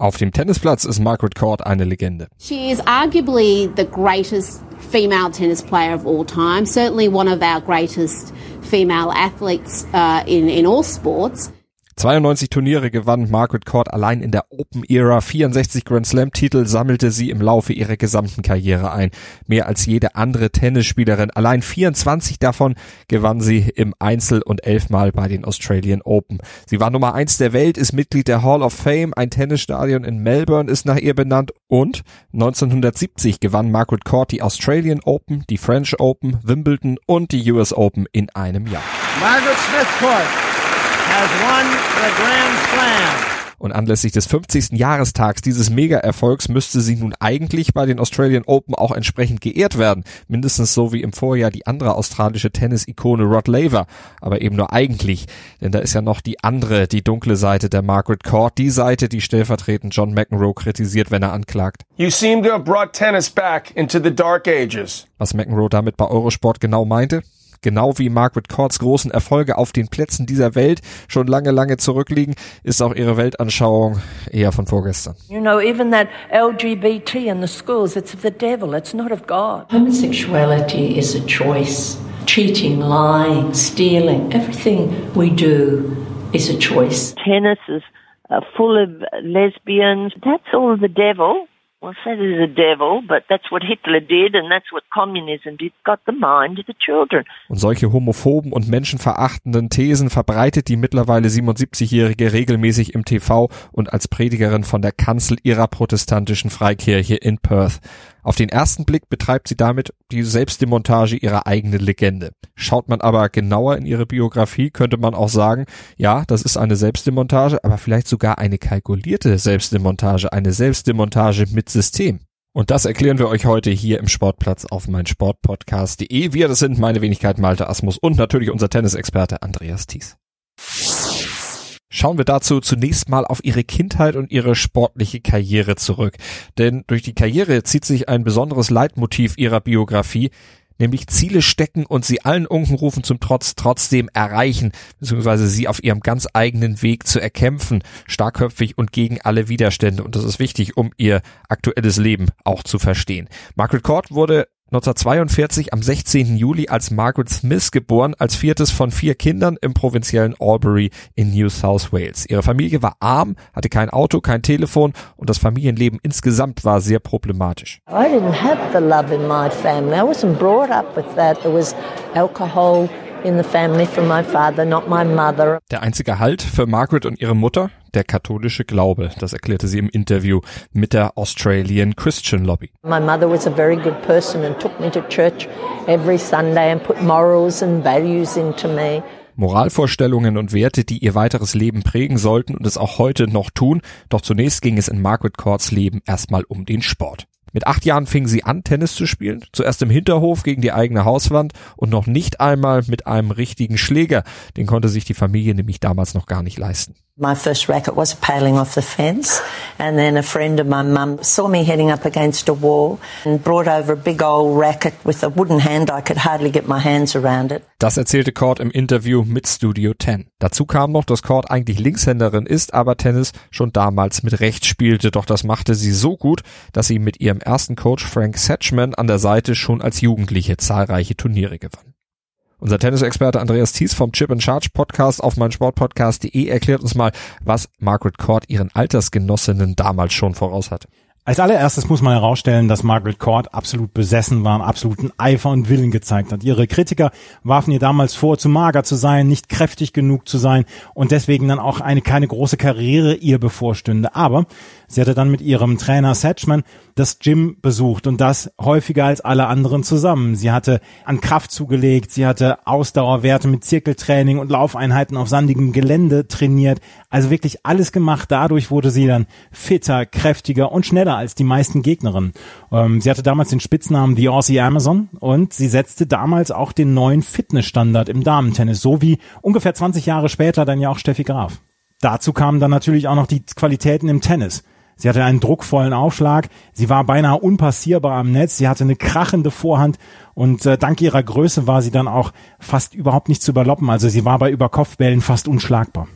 Auf dem Tennisplatz ist Margaret Court eine Legende. She is arguably the greatest female tennis player of all time, certainly one of our greatest female athletes uh, in, in all sports. 92 Turniere gewann Margaret Court allein in der Open Era, 64 Grand Slam Titel sammelte sie im Laufe ihrer gesamten Karriere ein. Mehr als jede andere Tennisspielerin. Allein 24 davon gewann sie im Einzel und elfmal bei den Australian Open. Sie war Nummer eins der Welt, ist Mitglied der Hall of Fame, ein Tennisstadion in Melbourne ist nach ihr benannt und 1970 gewann Margaret Court die Australian Open, die French Open, Wimbledon und die US Open in einem Jahr. Margaret Smith Court has won the Grand Slam. Und anlässlich des 50. Jahrestags dieses Mega-Erfolgs müsste sie nun eigentlich bei den Australian Open auch entsprechend geehrt werden. Mindestens so wie im Vorjahr die andere australische Tennis-Ikone Rod Laver. Aber eben nur eigentlich. Denn da ist ja noch die andere, die dunkle Seite der Margaret Court. Die Seite, die stellvertretend John McEnroe kritisiert, wenn er anklagt. You seem to have brought tennis back into the dark ages. Was McEnroe damit bei Eurosport genau meinte? Genau wie Margaret Courts großen Erfolge auf den Plätzen dieser Welt schon lange, lange zurückliegen, ist auch ihre Weltanschauung eher von vorgestern. You know, even that LGBT in the schools, it's of the devil, it's not of God. Homosexuality is a choice. Cheating, lying, stealing, everything we do is a choice. Tennis is uh, full of lesbians. That's all the devil. Well, say there's a devil, but that's what Hitler did and that's what communism did. Got the mind of the children. Und solche homophoben und menschenverachtenden Thesen verbreitet die mittlerweile 77-Jährige regelmäßig im TV und als Predigerin von der Kanzel ihrer protestantischen Freikirche in Perth. Auf den ersten Blick betreibt sie damit die Selbstdemontage ihrer eigenen Legende. Schaut man aber genauer in ihre Biografie, könnte man auch sagen, ja, das ist eine Selbstdemontage, aber vielleicht sogar eine kalkulierte Selbstdemontage, eine Selbstdemontage mit System. Und das erklären wir euch heute hier im Sportplatz auf meinsportpodcast.de. Wir, das sind meine Wenigkeit Malte Asmus und natürlich unser Tennisexperte Andreas Thies. Schauen wir dazu zunächst mal auf ihre Kindheit und ihre sportliche Karriere zurück. Denn durch die Karriere zieht sich ein besonderes Leitmotiv ihrer Biografie, nämlich Ziele stecken und sie allen Unkenrufen zum Trotz trotzdem erreichen, beziehungsweise sie auf ihrem ganz eigenen Weg zu erkämpfen, starkköpfig und gegen alle Widerstände. Und das ist wichtig, um ihr aktuelles Leben auch zu verstehen. Margaret Court wurde 1942 am 16. Juli als Margaret Smith geboren, als viertes von vier Kindern im provinziellen Albury in New South Wales. Ihre Familie war arm, hatte kein Auto, kein Telefon und das Familienleben insgesamt war sehr problematisch. I didn't have the love in my family. I wasn't brought up with that. There was alcohol in the family from my father, not my mother. Der einzige Halt für Margaret und ihre Mutter, der katholische Glaube. Das erklärte sie im Interview mit der Australian Christian Lobby. My mother was a very good person and took me to church every Sunday and put morals and values into me. Moralvorstellungen und Werte, die ihr weiteres Leben prägen sollten und es auch heute noch tun. Doch zunächst ging es in Margaret Courts Leben erstmal um den Sport. Mit acht Jahren fing sie an, Tennis zu spielen. Zuerst im Hinterhof gegen die eigene Hauswand und noch nicht einmal mit einem richtigen Schläger. Den konnte sich die Familie nämlich damals noch gar nicht leisten. My first racket was paling off the fence, and then a friend of my mum saw me heading up against a wall and brought over a big old racket with a wooden hand. I could hardly get my hands around it. Das erzählte Cord im Interview mit Studio 10. Dazu kam noch, dass Cord eigentlich Linkshänderin ist, aber Tennis schon damals mit rechts spielte. Doch das machte sie so gut, dass sie mit ihrem ersten Coach Frank Satchman an der Seite schon als Jugendliche zahlreiche Turniere gewann. Unser Tennisexperte Andreas Thies vom Chip and Charge Podcast auf meinsportpodcast.de erklärt uns mal, was Margaret Court ihren Altersgenossinnen damals schon voraus hatte. Als allererstes muss man herausstellen, dass Margaret Court absolut besessen war, absoluten Eifer und Willen gezeigt hat. Ihre Kritiker warfen ihr damals vor, zu mager zu sein, nicht kräftig genug zu sein und deswegen dann auch eine keine große Karriere ihr bevorstünde. Aber sie hatte dann mit ihrem Trainer Satchman das Gym besucht und das häufiger als alle anderen zusammen. Sie hatte an Kraft zugelegt, sie hatte Ausdauerwerte mit Zirkeltraining und Laufeinheiten auf sandigem Gelände trainiert. Also wirklich alles gemacht. Dadurch wurde sie dann fitter, kräftiger und schneller als die meisten Gegnerinnen. Ähm, sie hatte damals den Spitznamen The Aussie Amazon und sie setzte damals auch den neuen Fitnessstandard im Damentennis, so wie ungefähr 20 Jahre später dann ja auch Steffi Graf. Dazu kamen dann natürlich auch noch die Qualitäten im Tennis. Sie hatte einen druckvollen Aufschlag, sie war beinahe unpassierbar am Netz, sie hatte eine krachende Vorhand und äh, dank ihrer Größe war sie dann auch fast überhaupt nicht zu überloppen. Also sie war bei Überkopfbällen fast unschlagbar.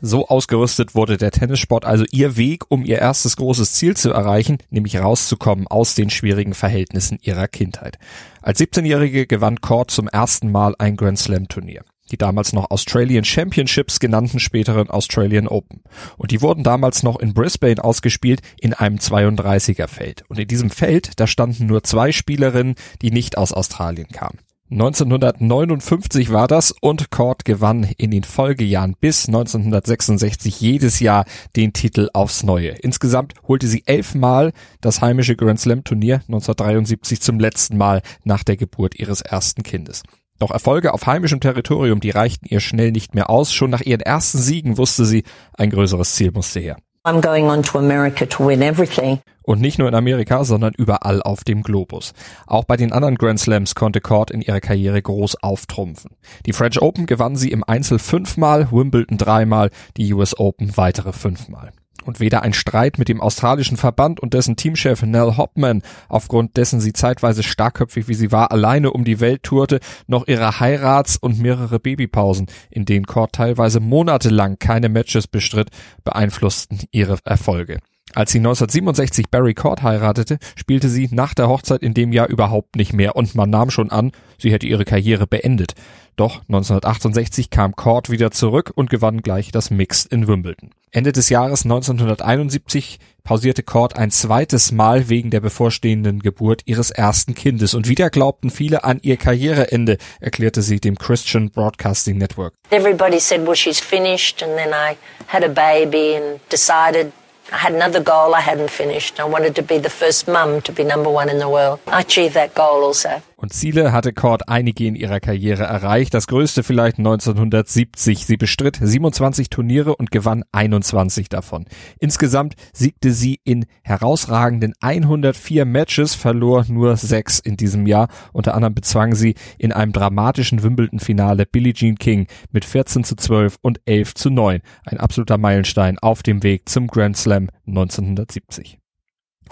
So ausgerüstet wurde der Tennissport also ihr Weg, um ihr erstes großes Ziel zu erreichen, nämlich rauszukommen aus den schwierigen Verhältnissen ihrer Kindheit. Als 17-Jährige gewann Court zum ersten Mal ein Grand Slam Turnier. Die damals noch Australian Championships genannten späteren Australian Open. Und die wurden damals noch in Brisbane ausgespielt in einem 32er Feld. Und in diesem Feld, da standen nur zwei Spielerinnen, die nicht aus Australien kamen. 1959 war das und Cord gewann in den Folgejahren bis 1966 jedes Jahr den Titel aufs Neue. Insgesamt holte sie elfmal das heimische Grand Slam Turnier 1973 zum letzten Mal nach der Geburt ihres ersten Kindes. Doch Erfolge auf heimischem Territorium, die reichten ihr schnell nicht mehr aus. Schon nach ihren ersten Siegen wusste sie, ein größeres Ziel musste her. I'm going on to America to win everything. Und nicht nur in Amerika, sondern überall auf dem Globus. Auch bei den anderen Grand Slams konnte Court in ihrer Karriere groß auftrumpfen. Die French Open gewann sie im Einzel fünfmal, Wimbledon dreimal, die US Open weitere fünfmal und weder ein Streit mit dem australischen Verband und dessen Teamchef Nell Hopman, aufgrund dessen sie zeitweise starkköpfig wie sie war, alleine um die Welt tourte, noch ihre Heirats- und mehrere Babypausen, in denen Court teilweise monatelang keine Matches bestritt, beeinflussten ihre Erfolge. Als sie 1967 Barry Court heiratete, spielte sie nach der Hochzeit in dem Jahr überhaupt nicht mehr und man nahm schon an, sie hätte ihre Karriere beendet. Doch 1968 kam Court wieder zurück und gewann gleich das Mixed in Wimbledon. Ende des Jahres 1971 pausierte Court ein zweites Mal wegen der bevorstehenden Geburt ihres ersten Kindes und wieder glaubten viele an ihr Karriereende, erklärte sie dem Christian Broadcasting Network. Everybody said, well, she's finished and then I had a baby and decided I had another goal I hadn't finished. I wanted to be the first mum to be number one in the world. I achieved that goal also. Und Ziele hatte Cord einige in ihrer Karriere erreicht. Das größte vielleicht 1970. Sie bestritt 27 Turniere und gewann 21 davon. Insgesamt siegte sie in herausragenden 104 Matches, verlor nur sechs in diesem Jahr. Unter anderem bezwang sie in einem dramatischen Wimbledon-Finale Billie Jean King mit 14 zu 12 und 11 zu 9. Ein absoluter Meilenstein auf dem Weg zum Grand Slam 1970.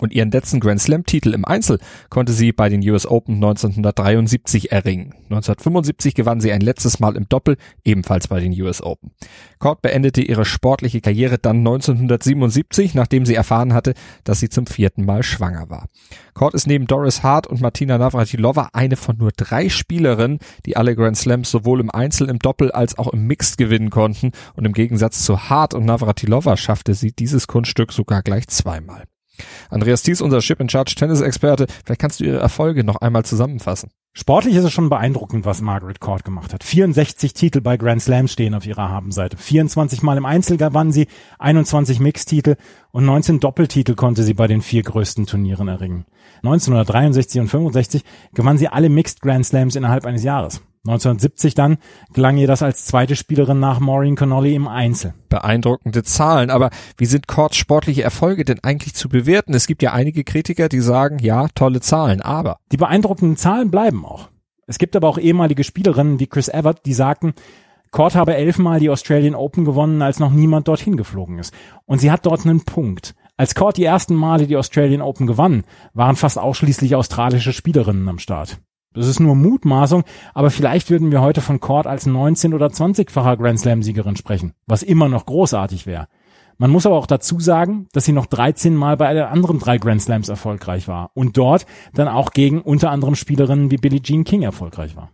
Und ihren letzten Grand Slam-Titel im Einzel konnte sie bei den US Open 1973 erringen. 1975 gewann sie ein letztes Mal im Doppel, ebenfalls bei den US Open. Court beendete ihre sportliche Karriere dann 1977, nachdem sie erfahren hatte, dass sie zum vierten Mal schwanger war. Court ist neben Doris Hart und Martina Navratilova eine von nur drei Spielerinnen, die alle Grand Slams sowohl im Einzel, im Doppel als auch im Mixed gewinnen konnten. Und im Gegensatz zu Hart und Navratilova schaffte sie dieses Kunststück sogar gleich zweimal. Andreas Thies, unser Ship in Charge Tennis-Experte, vielleicht kannst du ihre Erfolge noch einmal zusammenfassen. Sportlich ist es schon beeindruckend, was Margaret Court gemacht hat. 64 Titel bei Grand Slam stehen auf ihrer Habenseite. 24 Mal im Einzel gewann sie, 21 Mixtitel und 19 Doppeltitel konnte sie bei den vier größten Turnieren erringen. 1963 und 65 gewann sie alle Mixed Grand Slams innerhalb eines Jahres. 1970 dann gelang ihr das als zweite Spielerin nach Maureen Connolly im Einzel. Beeindruckende Zahlen, aber wie sind Courts sportliche Erfolge denn eigentlich zu bewerten? Es gibt ja einige Kritiker, die sagen, ja, tolle Zahlen, aber. Die beeindruckenden Zahlen bleiben auch. Es gibt aber auch ehemalige Spielerinnen wie Chris Evert, die sagten, Court habe elfmal die Australian Open gewonnen, als noch niemand dorthin geflogen ist. Und sie hat dort einen Punkt. Als Court die ersten Male die Australian Open gewann, waren fast ausschließlich australische Spielerinnen am Start. Das ist nur Mutmaßung, aber vielleicht würden wir heute von Court als 19- oder 20-facher Grand Slam-Siegerin sprechen, was immer noch großartig wäre. Man muss aber auch dazu sagen, dass sie noch 13 Mal bei den anderen drei Grand Slams erfolgreich war und dort dann auch gegen unter anderem Spielerinnen wie Billie Jean King erfolgreich war.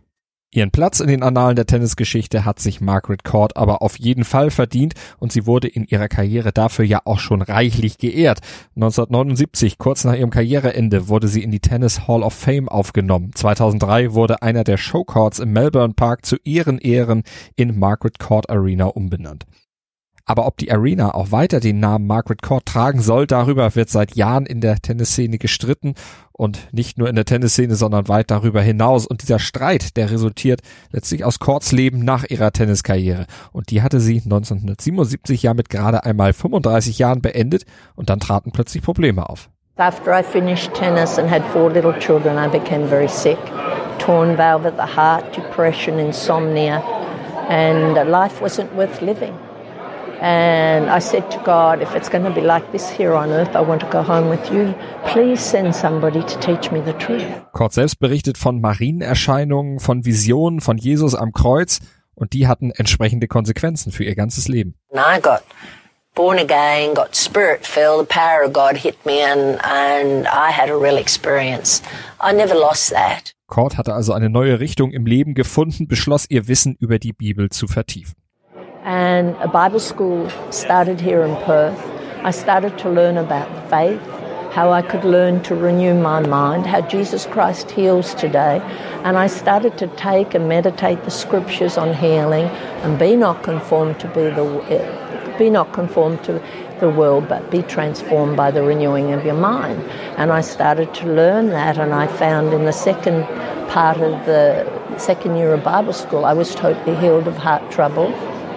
Ihren Platz in den Annalen der Tennisgeschichte hat sich Margaret Court aber auf jeden Fall verdient und sie wurde in ihrer Karriere dafür ja auch schon reichlich geehrt. 1979, kurz nach ihrem Karriereende, wurde sie in die Tennis Hall of Fame aufgenommen. 2003 wurde einer der Showcourts im Melbourne Park zu ihren Ehren in Margaret Court Arena umbenannt. Aber ob die Arena auch weiter den Namen Margaret Court tragen soll, darüber wird seit Jahren in der Tennisszene gestritten und nicht nur in der Tennisszene, sondern weit darüber hinaus. Und dieser Streit, der resultiert letztlich aus Courts Leben nach ihrer Tenniskarriere. Und die hatte sie 1977 ja mit gerade einmal 35 Jahren beendet und dann traten plötzlich Probleme auf. After I finished tennis and had four little children, I became very sick. Torn valve at the heart, depression, insomnia, and life wasn't worth living. And I said to God, if it's going to be like this here on earth, I want to go home with you. Please send somebody to teach me the truth. Kurt selbst berichtet von Marienerscheinungen, von Visionen von Jesus am Kreuz und die hatten entsprechende Konsequenzen für ihr ganzes Leben. I got born again, got spirit filled, the power of God hit me and, and I had a real experience. I never lost that. Kurt hatte also eine neue Richtung im Leben gefunden, beschloss ihr Wissen über die Bibel zu vertiefen. And a Bible school started here in Perth. I started to learn about faith, how I could learn to renew my mind, how Jesus Christ heals today. And I started to take and meditate the scriptures on healing and be not conformed to be the be not conformed to the world, but be transformed by the renewing of your mind. And I started to learn that, and I found in the second part of the second year of Bible school, I was totally healed of heart trouble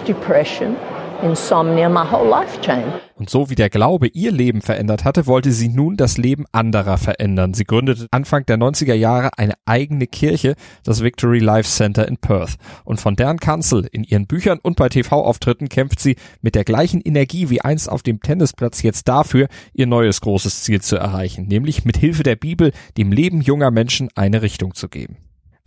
depression, insomnia, my whole life changed. Und so wie der Glaube ihr Leben verändert hatte, wollte sie nun das Leben anderer verändern. Sie gründete Anfang der 90er Jahre eine eigene Kirche, das Victory Life Center in Perth. Und von deren Kanzel in ihren Büchern und bei TV-Auftritten kämpft sie mit der gleichen Energie wie einst auf dem Tennisplatz jetzt dafür, ihr neues großes Ziel zu erreichen, nämlich mit Hilfe der Bibel dem Leben junger Menschen eine Richtung zu geben.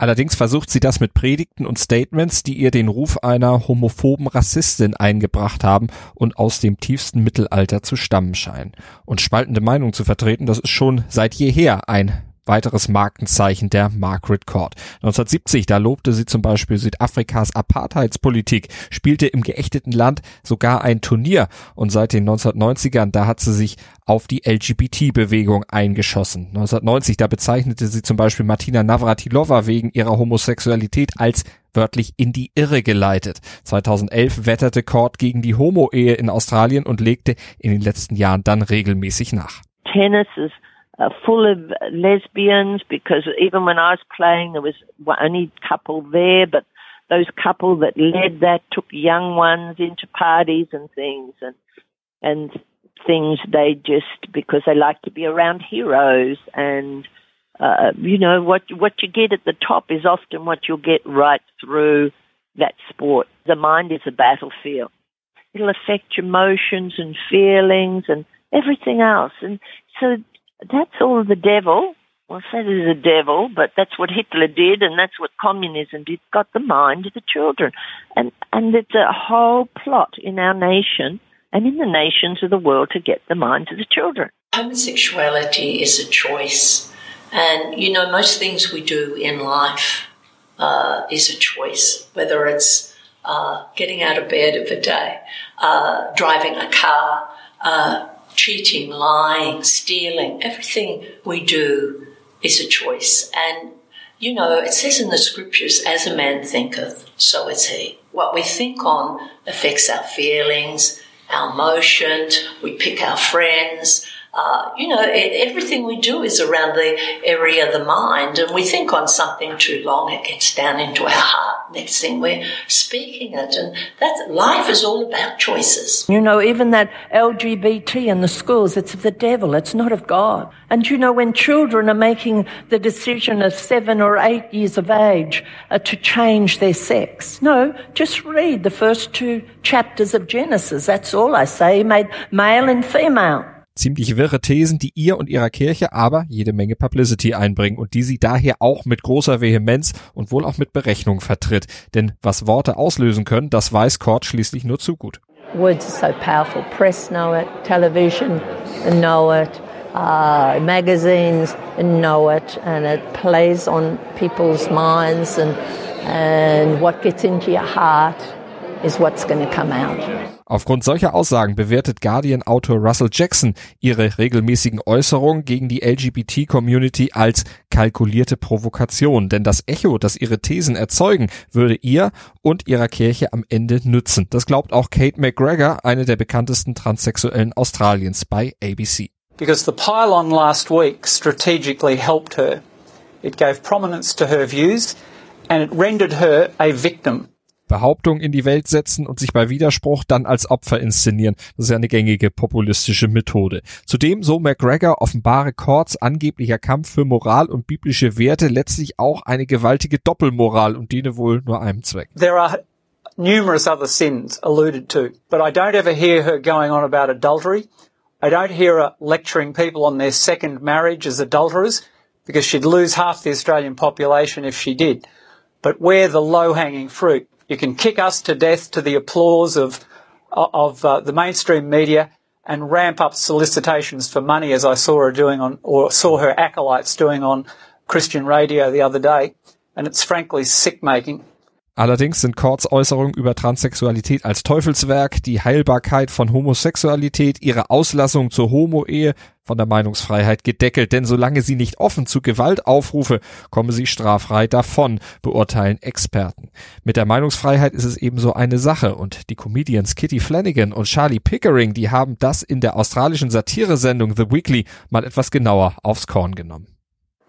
Allerdings versucht sie das mit Predigten und Statements, die ihr den Ruf einer homophoben Rassistin eingebracht haben und aus dem tiefsten Mittelalter zu stammen scheinen. Und spaltende Meinungen zu vertreten, das ist schon seit jeher ein weiteres Markenzeichen der Margaret Court. 1970, da lobte sie zum Beispiel Südafrikas Apartheidspolitik, spielte im geächteten Land sogar ein Turnier und seit den 1990ern, da hat sie sich auf die LGBT-Bewegung eingeschossen. 1990, da bezeichnete sie zum Beispiel Martina Navratilova wegen ihrer Homosexualität als wörtlich in die Irre geleitet. 2011 wetterte Court gegen die Homo-Ehe in Australien und legte in den letzten Jahren dann regelmäßig nach. Tennis is uh, full of lesbians because even when I was playing, there was only couple there, but those couple that led that took young ones into parties and things and and things they just because they like to be around heroes and uh, you know what what you get at the top is often what you'll get right through that sport. The mind is a battlefield. It'll affect your emotions and feelings and everything else. And so that's all the devil. Well, say there's a devil, but that's what Hitler did, and that's what communism did. Got the mind of the children, and and it's a whole plot in our nation and in the nations of the world to get the minds of the children. Homosexuality is a choice, and you know most things we do in life uh, is a choice, whether it's uh, getting out of bed of a day, uh, driving a car, uh, cheating, lying, stealing, everything we do is a choice. And, you know, it says in the scriptures, as a man thinketh, so is he. What we think on affects our feelings, our emotions, we pick our friends, uh, you know, it, everything we do is around the area of the mind, and we think on something too long, it gets down into our heart. Next thing we're speaking it, and that life is all about choices. You know, even that LGBT in the schools, it's of the devil, it's not of God. And you know, when children are making the decision at seven or eight years of age uh, to change their sex, no, just read the first two chapters of Genesis. That's all I say. He made male and female. Ziemlich wirre Thesen, die ihr und ihrer Kirche aber jede Menge Publicity einbringen und die sie daher auch mit großer Vehemenz und wohl auch mit Berechnung vertritt. Denn was Worte auslösen können, das weiß Kort schließlich nur zu gut. Words are so powerful. Press know it, television know it, uh, magazines know it, and it plays on people's minds and And what gets into your heart is what's going to come out. Aufgrund solcher Aussagen bewertet Guardian-Autor Russell Jackson ihre regelmäßigen Äußerungen gegen die LGBT-Community als kalkulierte Provokation, denn das Echo, das ihre Thesen erzeugen, würde ihr und ihrer Kirche am Ende nützen. Das glaubt auch Kate McGregor, eine der bekanntesten Transsexuellen Australiens bei ABC. Because the pylon last week strategically helped her. It gave prominence to her views and it rendered her a victim. Behauptungen in die Welt setzen und sich bei Widerspruch dann als Opfer inszenieren. Das ist ja eine gängige populistische Methode. Zudem, so McGregor, offenbare Courts angeblicher Kampf für Moral und biblische Werte letztlich auch eine gewaltige Doppelmoral und diene wohl nur einem Zweck. There are numerous other sins alluded to, but I don't ever hear her going on about adultery. I don't hear her lecturing people on their second marriage as adulterers, because she'd lose half the Australian population if she did. But where the low-hanging fruit? You can kick us to death to the applause of of uh, the mainstream media and ramp up solicitations for money, as I saw her doing on, or saw her acolytes doing on Christian radio the other day. And it's frankly sick making. Allerdings sind Courts Äußerungen über Transsexualität als Teufelswerk, die Heilbarkeit von Homosexualität, ihre Auslassung zur Homo-Ehe von der Meinungsfreiheit gedeckelt, denn solange sie nicht offen zu Gewalt aufrufe, komme sie straffrei davon, beurteilen Experten. Mit der Meinungsfreiheit ist es ebenso eine Sache und die Comedians Kitty Flanagan und Charlie Pickering, die haben das in der australischen Satiresendung The Weekly mal etwas genauer aufs Korn genommen.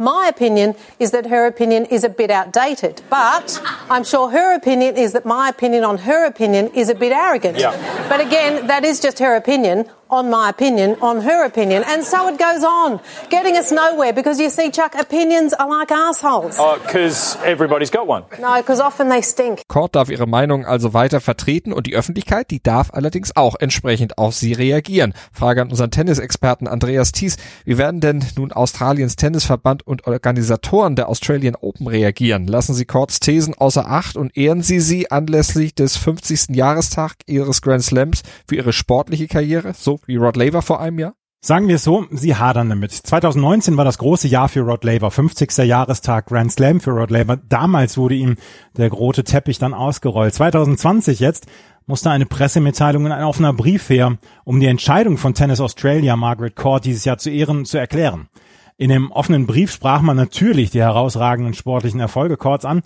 My opinion is that her opinion is a bit outdated, but I'm sure her opinion is that my opinion on her opinion is a bit arrogant. Yeah. But again, that is just her opinion on my opinion, on her opinion, and so it goes on, getting us nowhere because you see, Chuck, opinions are like assholes. Oh, because everybody's got one. No, because often they stink. Court darf ihre Meinung also weiter vertreten und die Öffentlichkeit, die darf allerdings auch entsprechend auf sie reagieren. Frage an unseren Tennisexperten Andreas Thies. Wie werden denn nun Australiens Tennisverband und Organisatoren der Australian Open reagieren? Lassen sie Courts Thesen außer Acht und ehren sie sie anlässlich des 50. Jahrestag ihres Grand Slams für ihre sportliche Karriere? So wie Rod Laver vor einem Jahr? Sagen wir es so, sie hadern damit. 2019 war das große Jahr für Rod Laver, 50. Jahrestag Grand Slam für Rod Laver. Damals wurde ihm der rote Teppich dann ausgerollt. 2020 jetzt musste eine Pressemitteilung in ein offener Brief her, um die Entscheidung von Tennis Australia Margaret Court dieses Jahr zu ehren, zu erklären. In dem offenen Brief sprach man natürlich die herausragenden sportlichen Erfolge Courts an,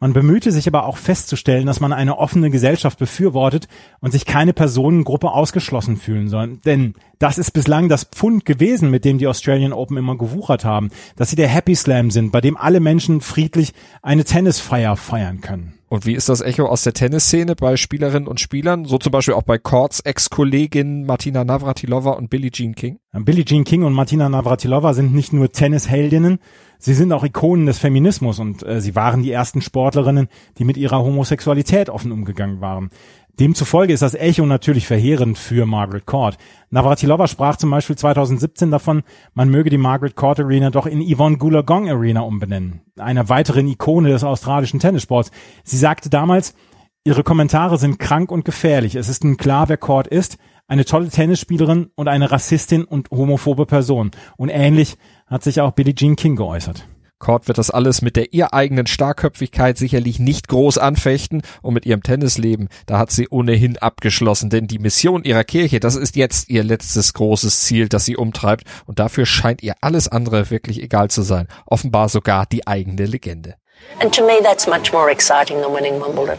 man bemühte sich aber auch festzustellen, dass man eine offene Gesellschaft befürwortet und sich keine Personengruppe ausgeschlossen fühlen soll. Denn das ist bislang das Pfund gewesen, mit dem die Australian Open immer gewuchert haben, dass sie der Happy Slam sind, bei dem alle Menschen friedlich eine Tennisfeier feiern können. Und wie ist das Echo aus der Tennisszene bei Spielerinnen und Spielern? So zum Beispiel auch bei Courts Ex-Kolleginnen Martina Navratilova und Billie Jean King? Billie Jean King und Martina Navratilova sind nicht nur Tennisheldinnen, sie sind auch Ikonen des Feminismus und äh, sie waren die ersten Sportlerinnen, die mit ihrer Homosexualität offen umgegangen waren. Demzufolge ist das Echo natürlich verheerend für Margaret Court. Navratilova sprach zum Beispiel 2017 davon, man möge die Margaret Court Arena doch in Yvonne Goolagong Arena umbenennen, einer weiteren Ikone des australischen Tennissports. Sie sagte damals, ihre Kommentare sind krank und gefährlich. Es ist nun klar, wer Court ist, eine tolle Tennisspielerin und eine Rassistin und homophobe Person. Und ähnlich hat sich auch Billie Jean King geäußert. Cord wird das alles mit der ihr eigenen Starkköpfigkeit sicherlich nicht groß anfechten und mit ihrem Tennisleben, da hat sie ohnehin abgeschlossen, denn die Mission ihrer Kirche, das ist jetzt ihr letztes großes Ziel, das sie umtreibt und dafür scheint ihr alles andere wirklich egal zu sein, offenbar sogar die eigene Legende. And to me that's much more exciting than winning Wimbledon.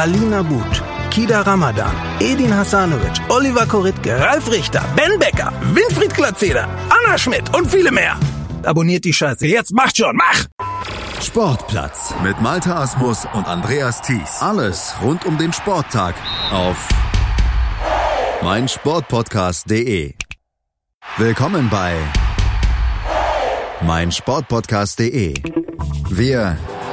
Alina But, Kida Ramadan, Edin Hasanovic, Oliver Koritke, Ralf Richter, Ben Becker, Winfried Glatzeder, Anna Schmidt und viele mehr. Abonniert die Scheiße. Jetzt macht schon, mach! Sportplatz mit Malta Asmus und Andreas Thies. Alles rund um den Sporttag auf meinsportpodcast.de. Willkommen bei meinsportpodcast.de. Wir